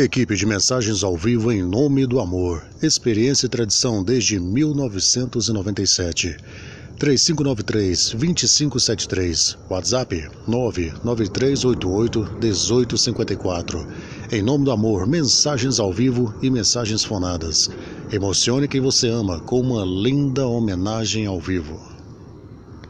Equipe de mensagens ao vivo em nome do amor. Experiência e tradição desde 1997. 3593-2573. WhatsApp 99388-1854. Em nome do amor, mensagens ao vivo e mensagens fonadas. Emocione quem você ama com uma linda homenagem ao vivo.